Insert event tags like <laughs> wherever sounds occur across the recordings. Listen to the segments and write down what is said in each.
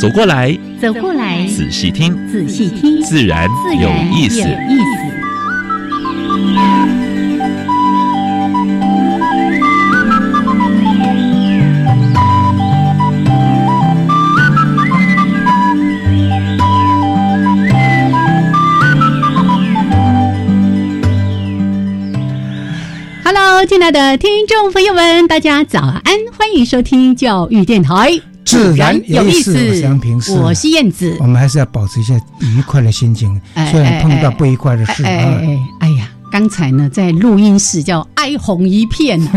走过来，走过来，仔细听，仔细听，自然有意思。亲爱的听众朋友们，大家早安！欢迎收听教育电台，自然有意思。我是燕子，我们还是要保持一下愉快的心情，虽然碰到不愉快的事。哎哎呀，刚才呢，在录音室叫哀鸿一片。<laughs>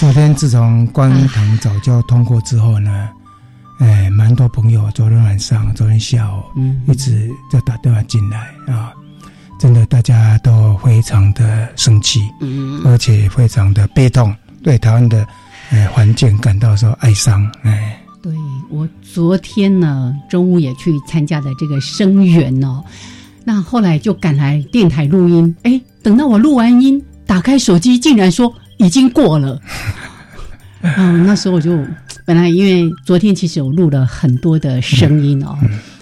昨天自从观塘早教通过之后呢，哎，蛮多朋友昨天晚上、昨天下午，嗯，一直在打电话进来啊。真的，大家都非常的生气，嗯，而且非常的悲痛，对台湾的呃环境感到说哀伤，哎，对我昨天呢中午也去参加了这个声援哦，那后来就赶来电台录音，哎，等到我录完音，打开手机，竟然说已经过了，嗯，<laughs> 那时候我就本来因为昨天其实我录了很多的声音哦，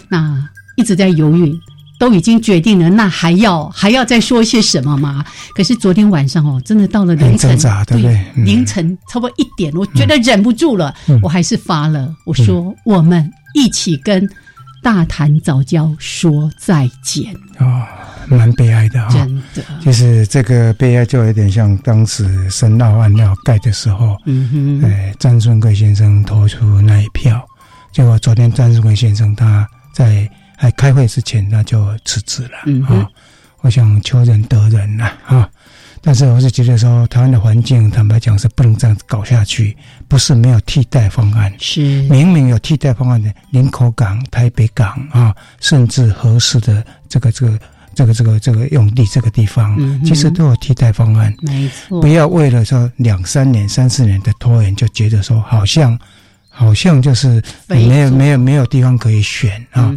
那一直在犹豫。都已经决定了，那还要还要再说些什么吗？可是昨天晚上哦，真的到了凌晨，对不对？凌晨差不多一点，我觉得忍不住了，我还是发了。我说我们一起跟大谈早教说再见啊，蛮悲哀的哈，真的。就是这个悲哀，就有点像当时深澳案要盖的时候，嗯哼，哎，张顺贵先生投出那一票，结果昨天张顺贵先生他在。还开会之前，那就辞职了啊！我想求人得人呐啊！但是我是觉得说，台湾的环境，坦白讲是不能这样子搞下去。不是没有替代方案，是明明有替代方案的，林口港、台北港啊，甚至合适的这个这个这个这个这个用地这个地方，其实都有替代方案。没错，不要为了说两三年、三四年的拖延，就觉得说好像。好像就是没有没有没有地方可以选啊，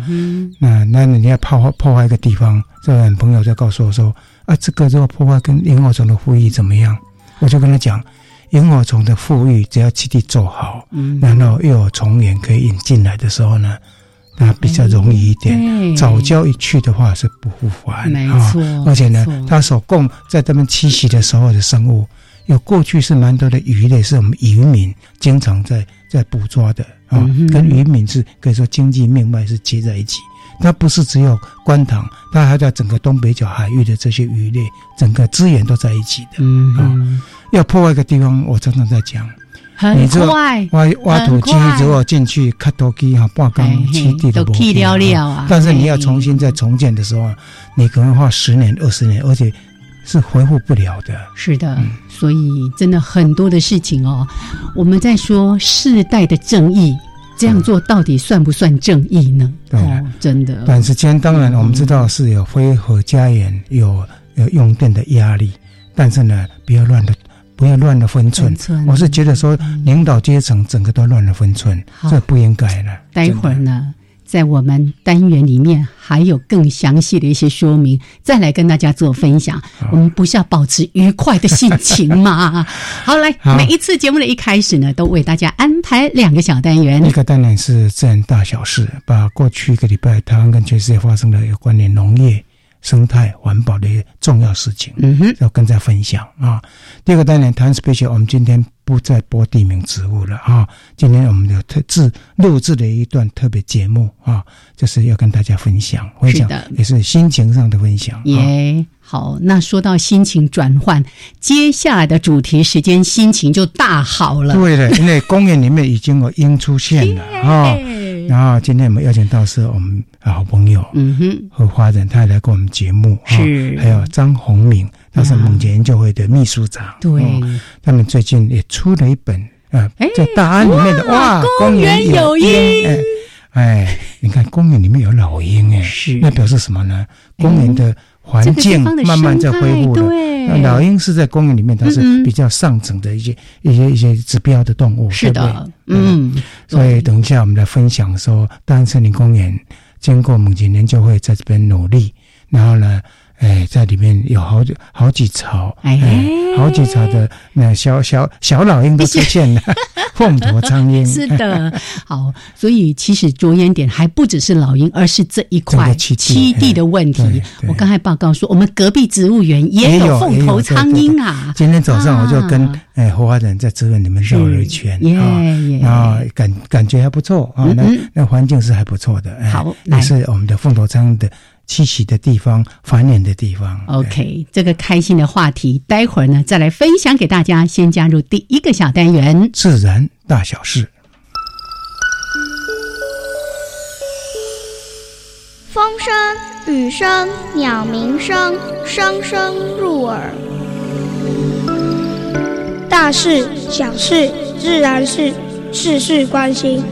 那那你要破坏破坏一个地方，这个朋友就告诉我说啊，这个如果破坏跟萤火虫的富裕怎么样？我就跟他讲，萤火虫的富裕只要基地做好，然后又有虫源可以引进来的时候呢，那比较容易一点。早教一去的话是不复返，没错。而且呢，它所供在他们栖息的时候的生物。有过去是蛮多的鱼类，是我们渔民经常在在捕捉的啊，跟渔民是可以说经济命脉是接在一起。它不是只有观塘，它还在整个东北角海域的这些鱼类，整个资源都在一起的啊。要破坏一个地方，我常常在讲，很快挖挖土机如果进去，卡多机哈半缸基地都去了了啊。但是你要重新再重建的时候，你可能花十年、二十年，而且。是恢复不了的，是的，所以真的很多的事情哦，我们在说世代的正义，这样做到底算不算正义呢？哦，真的。短时间当然我们知道是有非核家园，有有用电的压力，但是呢，不要乱的，不要乱了分寸。我是觉得说，领导阶层整个都乱了分寸，这不应该的。待会儿呢？在我们单元里面还有更详细的一些说明，再来跟大家做分享。我们不是要保持愉快的心情吗？<laughs> 好，来，每一次节目的一开始呢，都为大家安排两个小单元。一个单元是自然大小事，把过去一个礼拜台湾跟全世界发生的有关联农业。生态环保的重要事情，嗯哼，要跟大家分享啊。第二个单元谈 special，我们今天不再播地名植物了啊。今天我们有特制录制的一段特别节目啊，就是要跟大家分享，分享也是心情上的分享。耶，好，那说到心情转换，接下来的主题时间心情就大好了。对的，因为公园里面已经有鹰出现了 <laughs> 啊。然后今天我们邀请到是我们好朋友，嗯哼，何华人，他来过我们节目，是，还有张宏敏。他是梦洁研究会的秘书长。对，他们最近也出了一本啊，在大安里面的哇，公园有鹰。哎，你看公园里面有老鹰，哎，那表示什么呢？公园的环境慢慢在恢复了。老鹰是在公园里面，它是比较上层的一些一些一些指标的动物，是的，嗯。所以等一下我们来分享说，大安森林公园经过某几年就会在这边努力，然后呢。哎，在里面有好几好几巢，哎，好几巢的那小小小老鹰都出现了，<laughs> 凤头苍鹰是的，好，所以其实着眼点还不只是老鹰，而是这一块栖地的问题。我刚才报告说，我们隔壁植物园也有凤头苍鹰啊。今天早上我就跟哎花花人在植物园里面绕了一圈啊，然后感感觉还不错啊，那那环境是还不错的，好，那是我们的凤头苍的。栖息的地方，繁衍的地方。OK，这个开心的话题，待会儿呢再来分享给大家。先加入第一个小单元：自然大小事。风声、雨声、鸟鸣声，声声入耳。大事、小事、自然事，事事关心。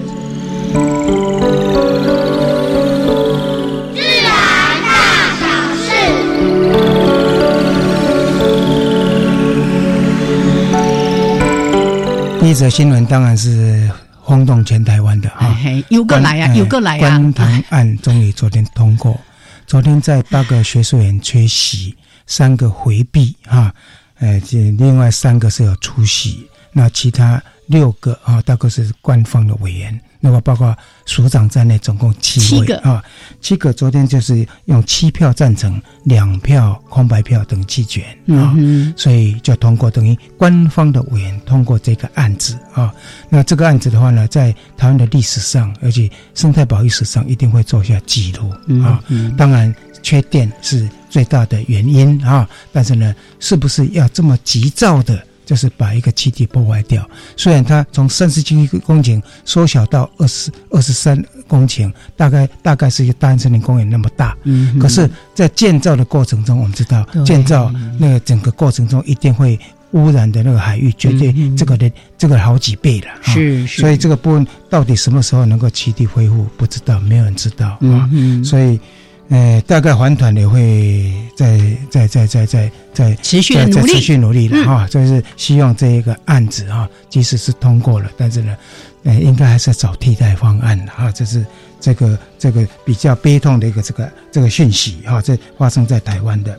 一则新闻当然是轰动全台湾的啊，有个来呀，有个来呀！观塘案终于昨天通过，昨天在八个学术员缺席，三个回避哈，呃，这另外三个是有出席，那其他六个啊，大概是官方的委员。那么包括署长在内，总共七位啊，七个昨天就是用七票赞成，两票空白票等弃权啊，所以就通过，等于官方的委员通过这个案子啊。那这个案子的话呢，在台湾的历史上，而且生态保育史上，一定会做下记录啊。当然，缺电是最大的原因啊，但是呢，是不是要这么急躁的？就是把一个基地破坏掉，虽然它从三十七公顷缩小到二十二十三公顷，大概大概是一个大安森林公园那么大。嗯，可是，在建造的过程中，我们知道建造那个整个过程中一定会污染的那个海域，绝对这个的这个好几倍了。是是，所以这个部分到底什么时候能够基地恢复，不知道，没有人知道啊。所以。呃，大概还团也会在在在在在在持续努力，持续努力的哈，就是希望这一个案子哈，即使是通过了，但是呢，呃，应该还是找替代方案的哈，这是这个这个比较悲痛的一个这个这个讯息哈，这发生在台湾的。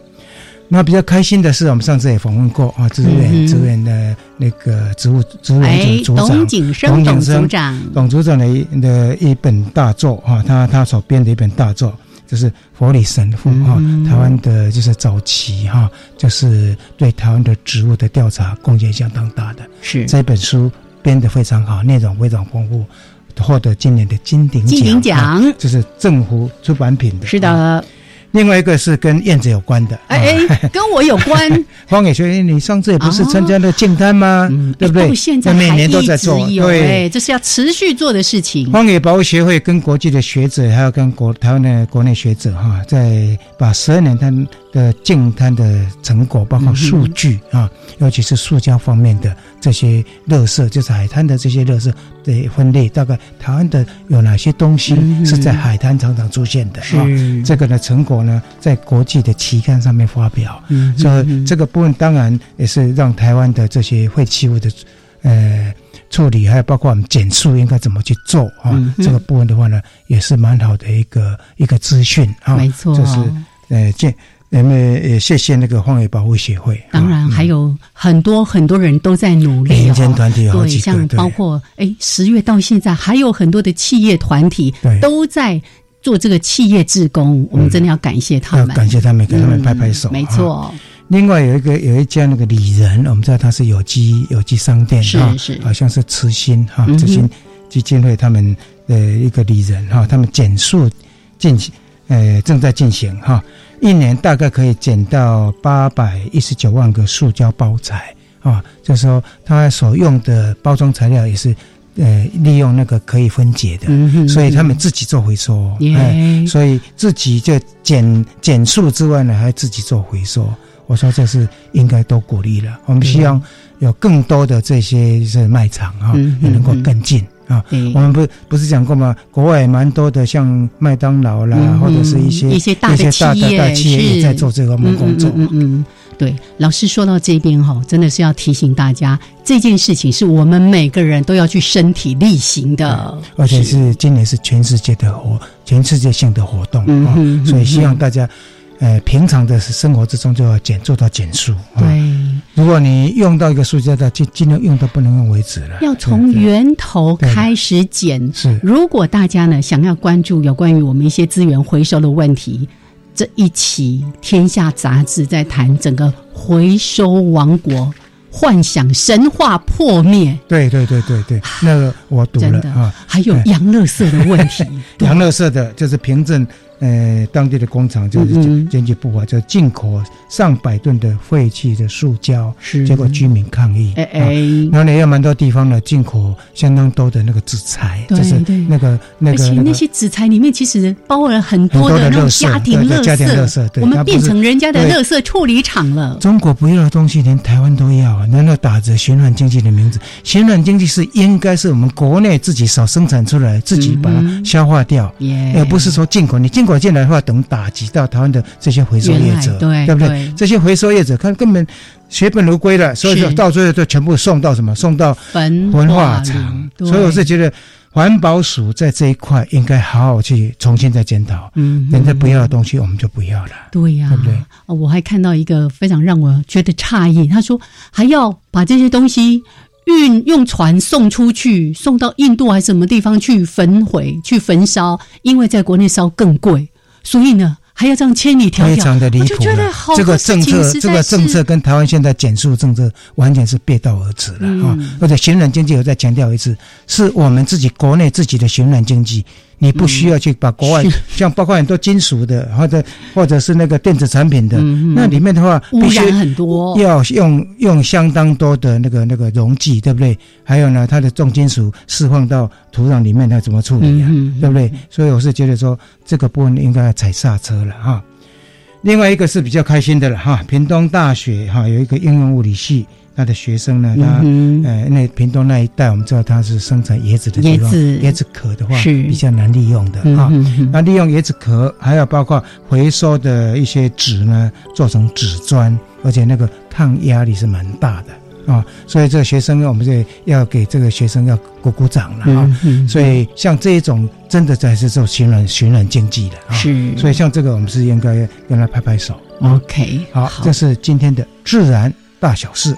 那比较开心的是，我们上次也访问过啊，植物园植物园的那个植物植物园组组长董景生董组长，董组长的的一本大作哈，他他所编的一本大作。就是佛理神父哈，台湾的就是早期哈，就是对台湾的植物的调查贡献相当大的。是这本书编得非常好，内容非常丰富，获得今年的金鼎奖金鼎奖，就是政府出版品的。是的。另外一个是跟燕子有关的，哎哎，跟我有关。<laughs> 荒野学院，你上次也不是参加了净滩吗？对不对？现在每年都在做，对，这是要持续做的事情。荒野保护协会跟国际的学者，还有跟国台湾的国内学者哈，在把十二年滩的净滩的成果，包括数据啊，尤其是塑胶方面的这些垃圾，就是海滩的这些垃圾。的分类大概台湾的有哪些东西是在海滩常常出现的啊？这个呢成果呢，在国际的期刊上面发表，所以这个部分当然也是让台湾的这些废弃物的呃处理，还有包括我们减速应该怎么去做啊？这个部分的话呢，也是蛮好的一个一个资讯啊，没错，就是呃建。我们也谢谢那个荒野保护协会，当然还有很多很多人都在努力，民间团体有对，像包括哎十月到现在还有很多的企业团体都在做这个企业志工，我们真的要感谢他们，感谢他们，给他们拍拍手。没错。另外有一个有一家那个里仁，我们知道他是有机有机商店是，是。好像是慈心哈慈心基金会他们的一个里仁哈，他们减速进行呃正在进行哈。一年大概可以捡到八百一十九万个塑胶包材啊，就是说它所用的包装材料也是，呃，利用那个可以分解的，所以他们自己做回收，哎，所以自己就减减速之外呢，还自己做回收。我说这是应该都鼓励了。我们希望有更多的这些是卖场啊，也能够更近。啊，我们不不是讲过吗？国外蛮多的，像麦当劳啦，或者是一些一些大的企业，大企业也在做这个工作。嗯嗯，对。老师说到这边哈，真的是要提醒大家，这件事情是我们每个人都要去身体力行的，而且是今年是全世界的活，全世界性的活动啊，所以希望大家。呃，平常的生活之中就要减，做到减速。对，如果你用到一个塑胶袋，就尽量用到不能用为止了。要从源头开始减。是，如果大家呢想要关注有关于我们一些资源回收的问题，这一期《天下》杂志在谈整个回收王国幻想神话破灭。对对对对对，那个我读了啊。还有洋乐色的问题，<laughs> 洋乐色的就是凭证。呃，当地的工厂就是经济部啊，就进口上百吨的废弃的塑胶，结果居民抗议。哎哎，然后呢，也有蛮多地方呢进口相当多的那个纸材，就是那个那个那些纸材里面其实包了很多的那种家庭垃圾，我们变成人家的垃圾处理厂了。中国不要的东西，连台湾都要，难道打着循环经济的名字？循环经济是应该是我们国内自己少生产出来，自己把它消化掉，而不是说进口。你进果进来的话，等打击到台湾的这些回收业者，对不对？这些回收业者看根本血本如归了，所以说到最后都全部送到什么？送到焚化厂。所以我是觉得环保署在这一块应该好好去重新再检讨。嗯，人家不要的东西我们就不要了。对呀，对不对？我还看到一个非常让我觉得诧异，他说还要把这些东西。运用船送出去，送到印度还是什么地方去焚毁、去焚烧？因为在国内烧更贵，所以呢还要这样千里迢迢。非常的离谱了。这个政策，这个政策跟台湾现在减速政策完全是背道而驰了啊！而且循环经济，我再强调一次，是我们自己国内自己的循环经济。你不需要去把国外，<laughs> 像包括很多金属的，或者或者是那个电子产品的，那里面的话，污染很多，要用用相当多的那个那个溶剂，对不对？还有呢，它的重金属释放到土壤里面，它怎么处理啊？对不对？所以我是觉得说，这个部分应该要踩刹车了哈。另外一个是比较开心的了哈，屏东大学哈有一个应用物理系。他的学生呢？他呃，那屏东那一带，我们知道他是生产椰子的地方，椰子壳的话是比较难利用的啊。那利用椰子壳，还有包括回收的一些纸呢，做成纸砖，而且那个抗压力是蛮大的啊。所以这个学生，我们这要给这个学生要鼓鼓掌了啊。所以像这一种，真的才是做循人循人经济的啊。是，所以像这个，我们是应该跟他拍拍手。OK，好，这是今天的自然大小事。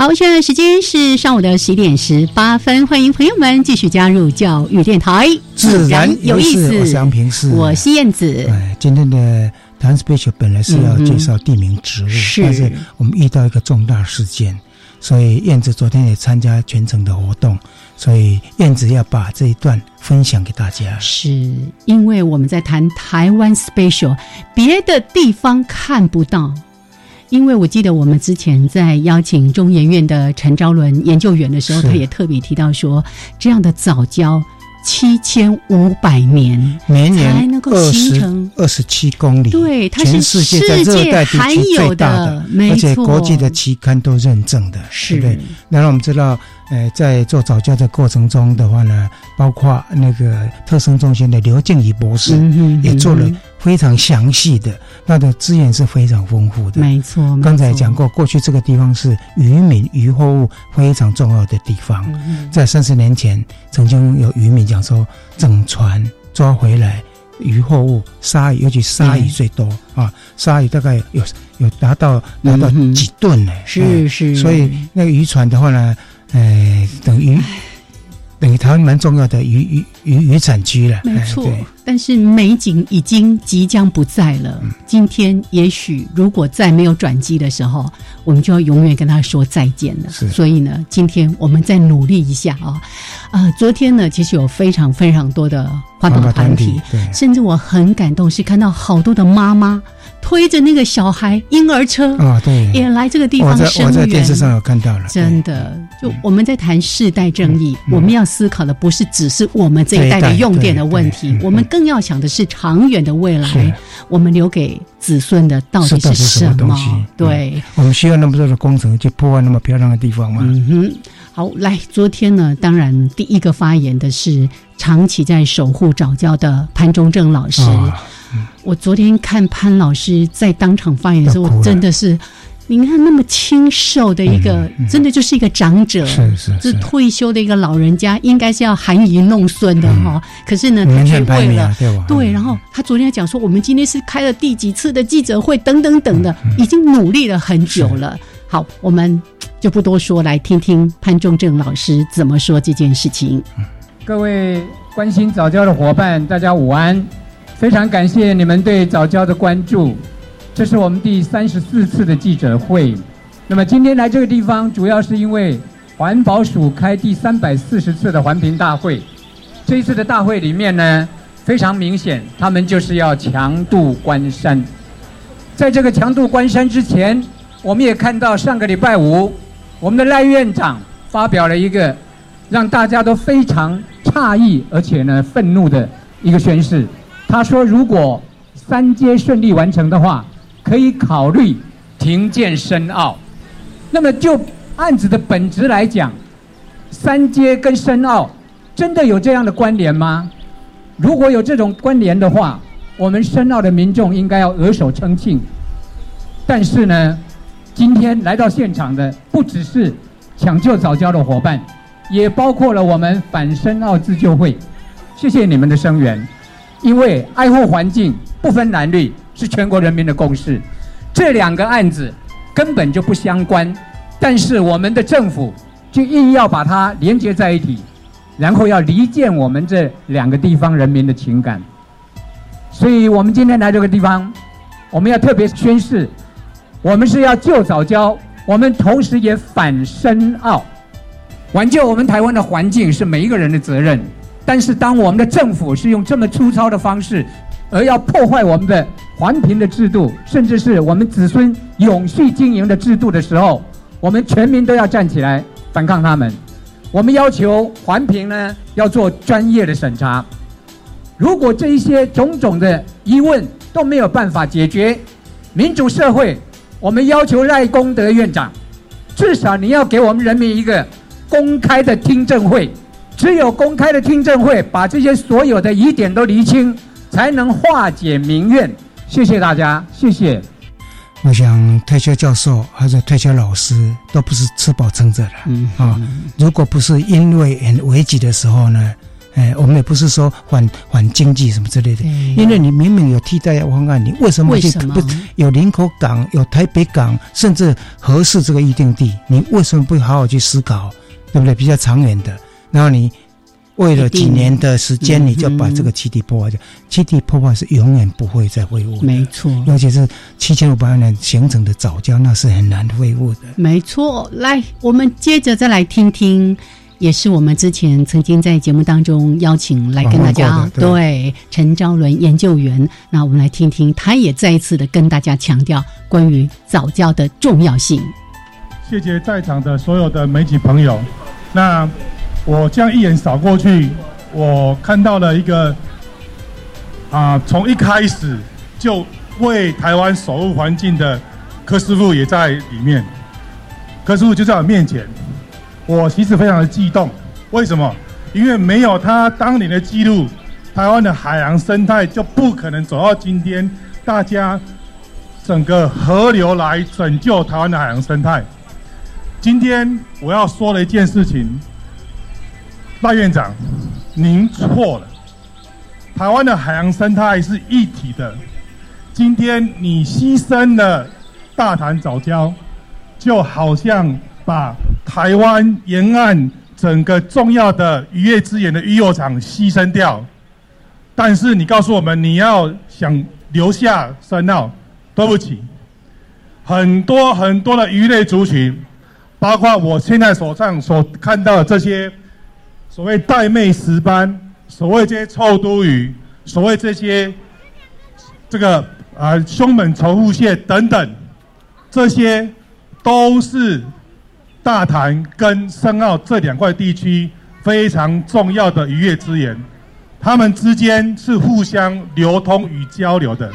好，现在时间是上午的十点十八分，欢迎朋友们继续加入教育电台，自然有意思。我是杨平，是我是燕子。哎，今天的谈 special 本来是要介绍地名植物，但是我们遇到一个重大事件，所以燕子昨天也参加全程的活动，所以燕子要把这一段分享给大家。是因为我们在谈台湾 special，别的地方看不到。因为我记得我们之前在邀请中研院的陈昭伦研究员的时候，他也特别提到说，这样的早教七千五百年，每年才能够形成二十七公里，对，它是世界在热带地区最大的，而且国际的期刊都认证的，是不对？然后我们知道。呃，在做早教的过程中的话呢，包括那个特生中心的刘静怡博士也做了非常详细的，它的资源是非常丰富的。没错，刚才讲过，过去这个地方是渔民渔获物非常重要的地方。在三十年前，曾经有渔民讲说，整船抓回来渔获物鲨鱼，尤其鲨鱼最多啊，鲨鱼大概有有达到达到几吨呢？是是，所以那个渔船的话呢。哎，等于等于台湾蛮重要的渔渔渔渔产区了。没错，但是美景已经即将不在了。今天也许如果再没有转机的时候，我们就要永远跟他说再见了。是所以呢，今天我们再努力一下啊！啊，昨天呢，其实有非常非常多的环保团体，甚至我很感动，是看到好多的妈妈推着那个小孩婴儿车，啊，对，也来这个地方声我在电视。上有看到了，真的，就我们在谈世代正义，嗯我们要思考的不是只是我们这一代的用电的问题我们更要想的是长远的未是。来，我们留给子孙的到底是什么？什东西？对，我们需要那么多的工程去破坏那么漂亮的地方吗？嗯哼，好，来，昨天呢，当然第一个发言的是长期在守护早教的潘忠正老师。啊我昨天看潘老师在当场发言的时候，我真的是，你看那么清瘦的一个，嗯嗯真的就是一个长者，是是是，是。退休的一个老人家，应该是要含饴弄孙的哈、可是呢，他年却限排名为了啊对？对，然后他昨天讲说，我们今天是开了第几次的记者会，等等等的，嗯已经努力了很久了。好，我们就不多说，来听听潘仲正老师怎么说这件事情。各位关心早教的伙伴，大家午安！非常感谢你们对早教的关注。这是我们第三十四次的记者会。那么今天来这个地方，主要是因为环保署开第三百四十次的环评大会。这一次的大会里面呢，非常明显，他们就是要强度关山。在这个强度关山之前，我们也看到上个礼拜五，我们的赖院长发表了一个让大家都非常诧异，而且呢愤怒的一个宣誓。他说，如果三阶顺利完成的话，可以考虑停建深澳。那么就案子的本质来讲，三阶跟深澳真的有这样的关联吗？如果有这种关联的话，我们深澳的民众应该要额手称庆。但是呢，今天来到现场的不只是抢救早教的伙伴，也包括了我们反深澳自救会。谢谢你们的声援，因为爱护环境不分男女是全国人民的共识。这两个案子根本就不相关，但是我们的政府就硬要把它连接在一起，然后要离间我们这两个地方人民的情感。所以我们今天来这个地方，我们要特别宣誓，我们是要救早教，我们同时也反深澳，挽救我们台湾的环境是每一个人的责任。但是当我们的政府是用这么粗糙的方式，而要破坏我们的环评的制度，甚至是我们子孙永续经营的制度的时候，我们全民都要站起来反抗他们。我们要求环评呢要做专业的审查，如果这一些种种的疑问都没有办法解决，民主社会，我们要求赖功德院长，至少你要给我们人民一个公开的听证会，只有公开的听证会，把这些所有的疑点都厘清，才能化解民怨。谢谢大家，谢谢。我想退休教授还是退休老师都不是吃饱撑着的嗯啊。如果不是因为很危急的时候呢，哎，我们也不是说反反经济什么之类的，因为你明明有替代方案，你为什么去为什么不有林口港、有台北港，甚至合适这个预定地，你为什么不好好去思考，对不对？比较长远的，然后你为了几年的时间，嗯你就把这个基地破坏掉，基地破坏是永远不会再恢复的。没错，尤其是七千五百万年形成的早教，那是很难恢复的。没错。来，我们接着再来听听。也是我们之前曾经在节目当中邀请来跟大家对陈昭伦研究员，那我们来听听，他也再一次的跟大家强调关于早教的重要性。谢谢在场的所有的媒体朋友。那我这样一眼扫过去，我看到了一个啊，从一开始就为台湾守护环境的柯师傅也在里面。柯师傅就在我面前，我其实非常的激动。为什么？因为没有他当年的记录，台湾的海洋生态就不可能走到今天，大家整个河流来拯救台湾的海洋生态。今天我要说的一件事情，赖院长，您错了。台湾的海洋生态是一体的，今天你牺牲了大潭早礁，就好像把台湾沿岸整个重要的渔业资源的渔业场牺牲掉。但是你告诉我们，你要想留下深澳，对不起，很多很多的鱼类族群，包括我现在手上所看到的这些所谓带妹石斑，所谓这些臭肚鱼，所谓这些这个啊胸本仇富蟹等等，这些都是大潭跟深澳这两块地区非常重要的渔业资源。它们之间是互相流通与交流的。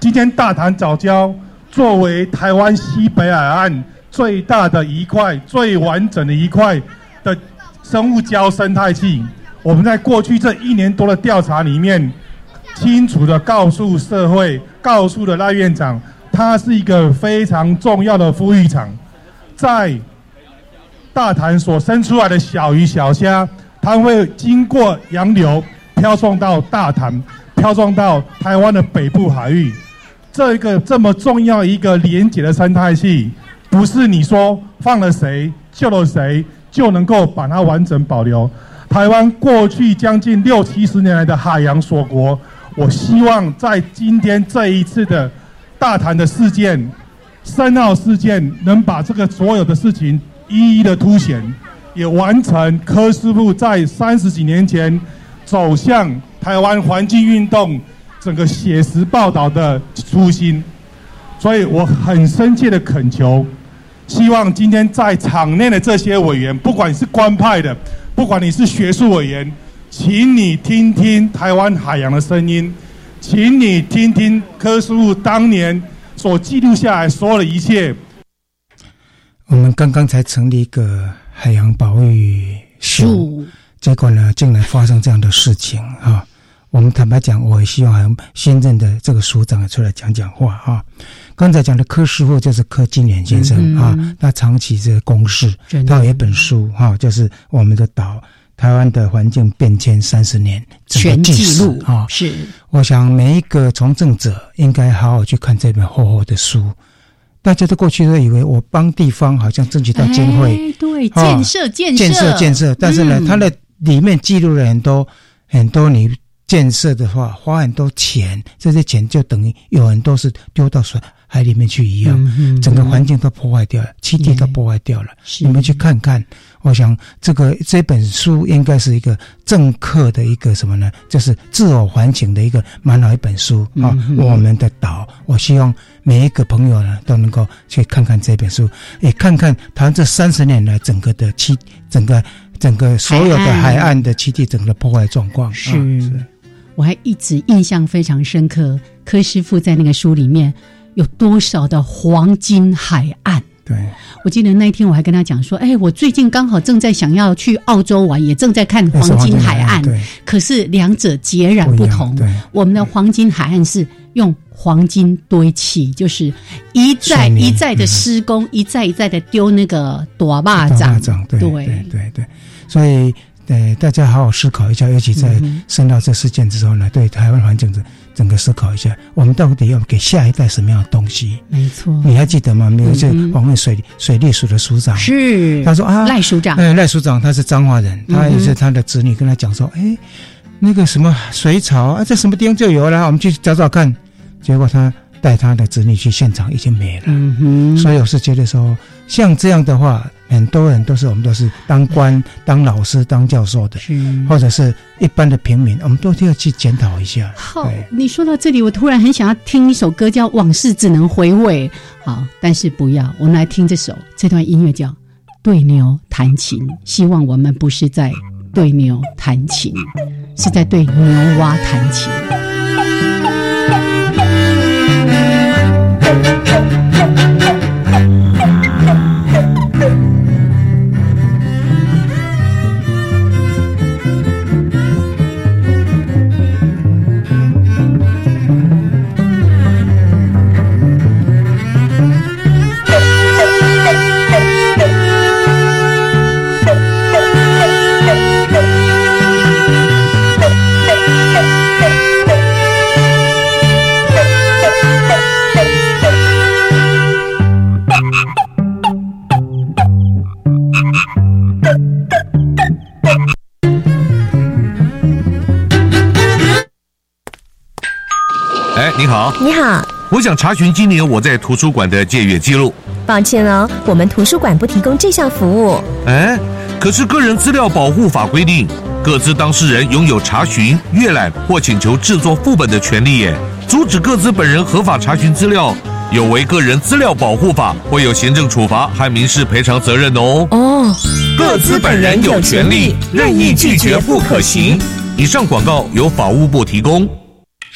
今天大潭早礁作为台湾西北海岸最大的一块、最完整的一块的生物礁生态系，我们在过去这一年多的调查里面，清楚的告诉社会、告诉了赖院长，它是一个非常重要的孵育场，在大潭所生出来的小鱼小虾，它会经过洋流。飘送到大潭，飘送到台湾的北部海域，这个这么重要一个连结的生态系，不是你说放了谁救了谁就能够把它完整保留。台湾过去将近六七十年来的海洋锁国，我希望在今天这一次的大潭的事件、深澳事件，能把这个所有的事情一一的凸显，也完成柯师傅在三十几年前。走向台湾环境运动整个写实报道的初心，所以我很深切的恳求，希望今天在场内的这些委员，不管是官派的，不管你是学术委员，请你听听台湾海洋的声音，请你听听柯师傅当年所记录下来所有的一切。我们刚刚才成立一个海洋保育署。结果呢，竟然发生这样的事情啊！我们坦白讲，我也希望新任的这个署长出来讲讲话啊。刚才讲的柯师傅就是柯金莲先生啊，他长期这个公事，他有一本书哈，就是我们的岛台湾的环境变迁三十年全记录啊。是，我想每一个从政者应该好好去看这本厚厚的书。大家都过去都以为我帮地方好像争取到经费，对建设建设。建设建设，但是呢，它的里面记录了很多很多你建设的话花很多钱，这些钱就等于有很多是丢到水海里面去一样，整个环境都破坏掉了，栖地都破坏掉了。你们去看看，我想这个这本书应该是一个政客的一个什么呢？就是自我反省的一个蛮好一本书啊。我们的岛，我希望每一个朋友呢都能够去看看这本书，也看看他这三十年来整个的栖整个。整个所有的海岸的栖地，整个破坏状况是，我还一直印象非常深刻。柯师傅在那个书里面有多少的黄金海岸？对，我记得那一天我还跟他讲说：“哎，我最近刚好正在想要去澳洲玩，也正在看黄金海岸。可是两者截然不同。我们的黄金海岸是用黄金堆砌，就是一再一再的施工，一再一再的丢那个朵蚂蚱。对对对对。所以，呃，大家好好思考一下，尤其在深到这事件之后呢，对台湾环境的整个思考一下，我们到底要给下一代什么样的东西？没错，你还记得吗？有一次，黄卫水水利署的署长是他说啊，赖署长，哎，赖署长他是彰化人，他也是他的子女跟他讲说，哎，那个什么水草啊，在什么地方就有了，我们去找找看。结果他。带他的子女去现场已经没了，嗯所以我是觉得说，像这样的话，很多人都是我们都是当官、当老师、当教授的，或者是一般的平民，我们都要去检讨一下。好，你说到这里，我突然很想要听一首歌，叫《往事只能回味》。好，但是不要，我们来听这首这段音乐叫《对牛弹琴》。希望我们不是在对牛弹琴，是在对牛蛙弹琴。你好，你好，我想查询今年我在图书馆的借阅记录。抱歉哦，我们图书馆不提供这项服务。哎，可是个人资料保护法规定，各自当事人拥有查询、阅览或请求制作副本的权利耶。阻止各自本人合法查询资料，有违个人资料保护法，会有行政处罚和民事赔偿责任哦。哦，各自本人有权利任意拒绝不可行。以上广告由法务部提供。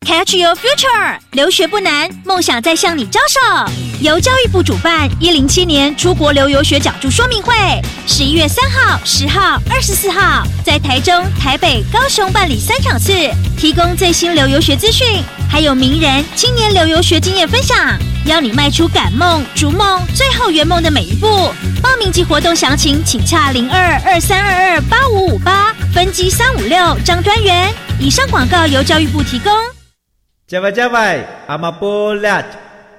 Catch your future，留学不难，梦想在向你招手。由教育部主办，一零七年出国留游学讲助说明会，十一月三号、十号、二十四号，在台中、台北、高雄办理三场次，提供最新留游学资讯，还有名人、青年留游学经验分享，邀你迈出赶梦、逐梦、最后圆梦的每一步。报名及活动详情，请洽零二二三二二八五五八分机三五六张专员。以上广告由教育部提供。加外加外，阿玛波拉，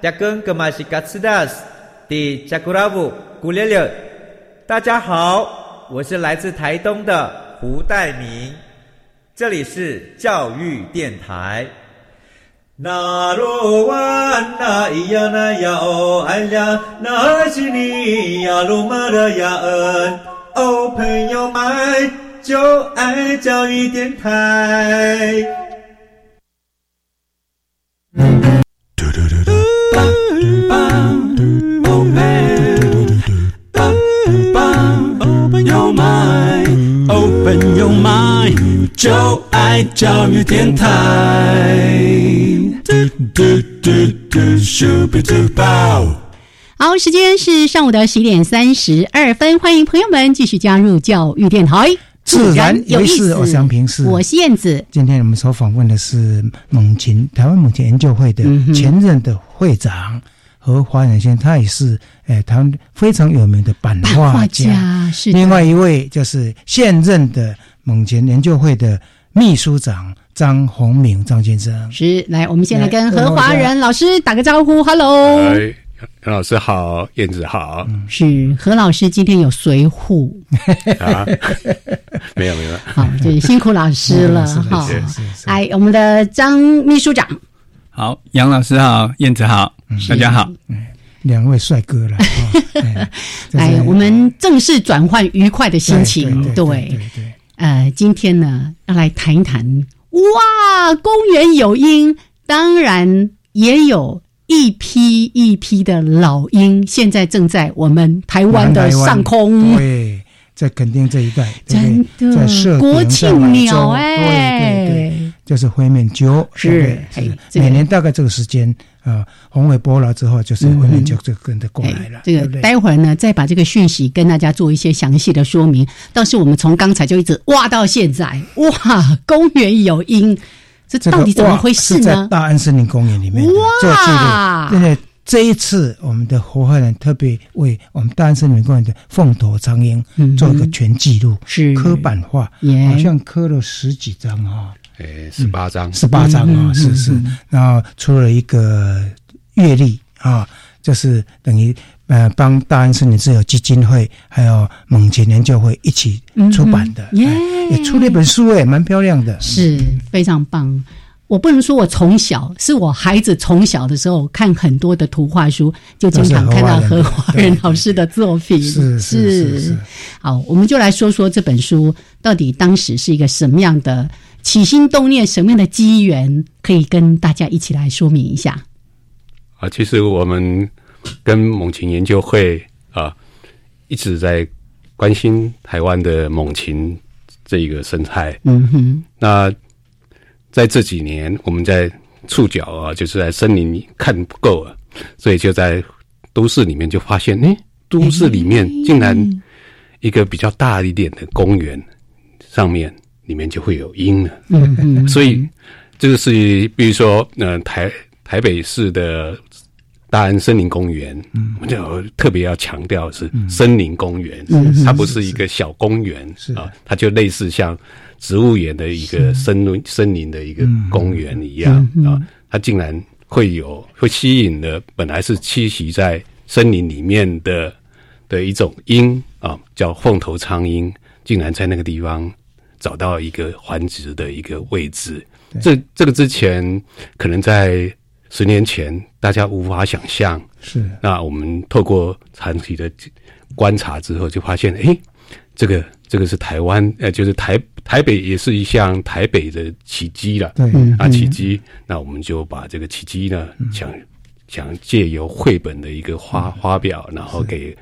扎根格玛西卡斯达斯，迪加古拉布古列列。大家好，我是来自台东的胡代明，这里是教育电台。那罗哇那咿呀那呀哦哎呀，那是你呀鲁玛的呀恩哦，朋友们就爱教育电台。Open your mind，就爱教育电台。好，时间是上午的十一点三十二分，欢迎朋友们继续加入教育电台。自然有意思，我是杨平是，我是燕子。今天我们所访问的是猛禽台湾猛禽研究会的前任的会长何华仁先生，他也是诶台湾非常有名的版画家。是另外一位就是现任的猛禽研究会的秘书长张宏明张先生。是，来，我们先来跟何华仁老师打个招呼，Hello。何老师好，燕子好。是何老师今天有随护啊？<laughs> 没有没有。好，就是辛苦老师了 <laughs> 哈。来，我们的张秘书长。好，杨老师好，燕子好，大家好。两位帅哥了。来，<laughs> 我们正式转换愉快的心情。对对对。呃，今天呢，要来谈一谈。哇，公园有鹰，当然也有。一批一批的老鹰，现在正在我们台湾的上空。对，在垦丁这一带，真的在设国庆鸟哎，对对，就是灰面鸠。是是，每年大概这个时间啊，红尾播了之后，就是灰面鸠就跟着过来了。这个待会儿呢，再把这个讯息跟大家做一些详细的说明。但是我们从刚才就一直挖到现在，哇，公园有鹰。这到底怎么回事呢？在大安森林公园里面做记录。因为这一次，我们的活化人特别为我们大安森林公园的凤头苍鹰做一个全记录，是刻板画，好像刻了十几张啊，诶，十八张，十八张啊，是是。然后出了一个阅历啊，就是等于。呃，帮大安森林自由基金会还有猛禽研究会一起出版的，也出了一本书，哎，蛮漂亮的，是非常棒。我不能说我从小是我孩子从小的时候看很多的图画书，就经常看到何华仁老师的作品，是是是。好，我们就来说说这本书到底当时是一个什么样的起心动念，什么样的机缘，可以跟大家一起来说明一下。啊，其实我们。跟猛禽研究会啊，一直在关心台湾的猛禽这一个生态。嗯哼。那在这几年，我们在触角啊，就是在森林里看不够了，所以就在都市里面就发现，哎，都市里面竟然一个比较大一点的公园上面，里面就会有鹰了。嗯嗯。所以这个是，比如说，呃，台。台北市的大安森林公园，嗯，我就特别要强调是森林公园，嗯它不是一个小公园，是。啊，它就类似像植物园的一个森林森林的一个公园一样嗯啊，它竟然会有会吸引了本来是栖息在森林里面的的一种鹰啊，叫凤头苍鹰，竟然在那个地方找到一个繁殖的一个位置。这这个之前可能在十年前大家无法想象，是。那我们透过长期的观察之后，就发现，诶，这个这个是台湾，呃，就是台台北也是一项台北的奇迹了。对。啊，嗯。奇迹，那我们就把这个奇迹呢，想想借由绘本的一个花花表，然后给